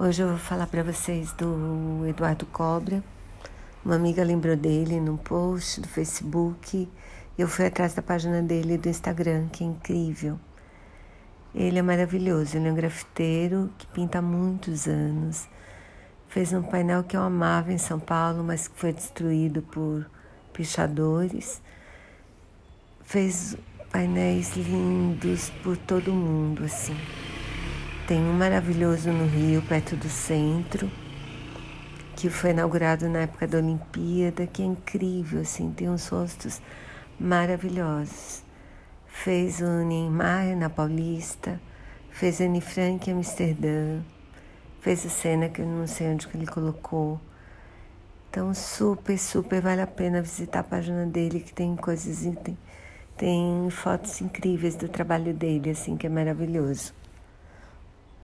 Hoje eu vou falar para vocês do Eduardo Cobra. Uma amiga lembrou dele num post do Facebook. Eu fui atrás da página dele do Instagram, que é incrível. Ele é maravilhoso, ele é um grafiteiro que pinta há muitos anos. Fez um painel que eu amava em São Paulo, mas que foi destruído por pichadores. Fez painéis lindos por todo o mundo, assim. Tem um maravilhoso no Rio, perto do centro, que foi inaugurado na época da Olimpíada, que é incrível, assim, tem uns rostos maravilhosos. Fez o Neymar na Paulista, fez Anne Frank em Amsterdã, fez a cena que eu não sei onde que ele colocou. Então, super, super vale a pena visitar a página dele, que tem coisas, tem, tem fotos incríveis do trabalho dele, assim, que é maravilhoso.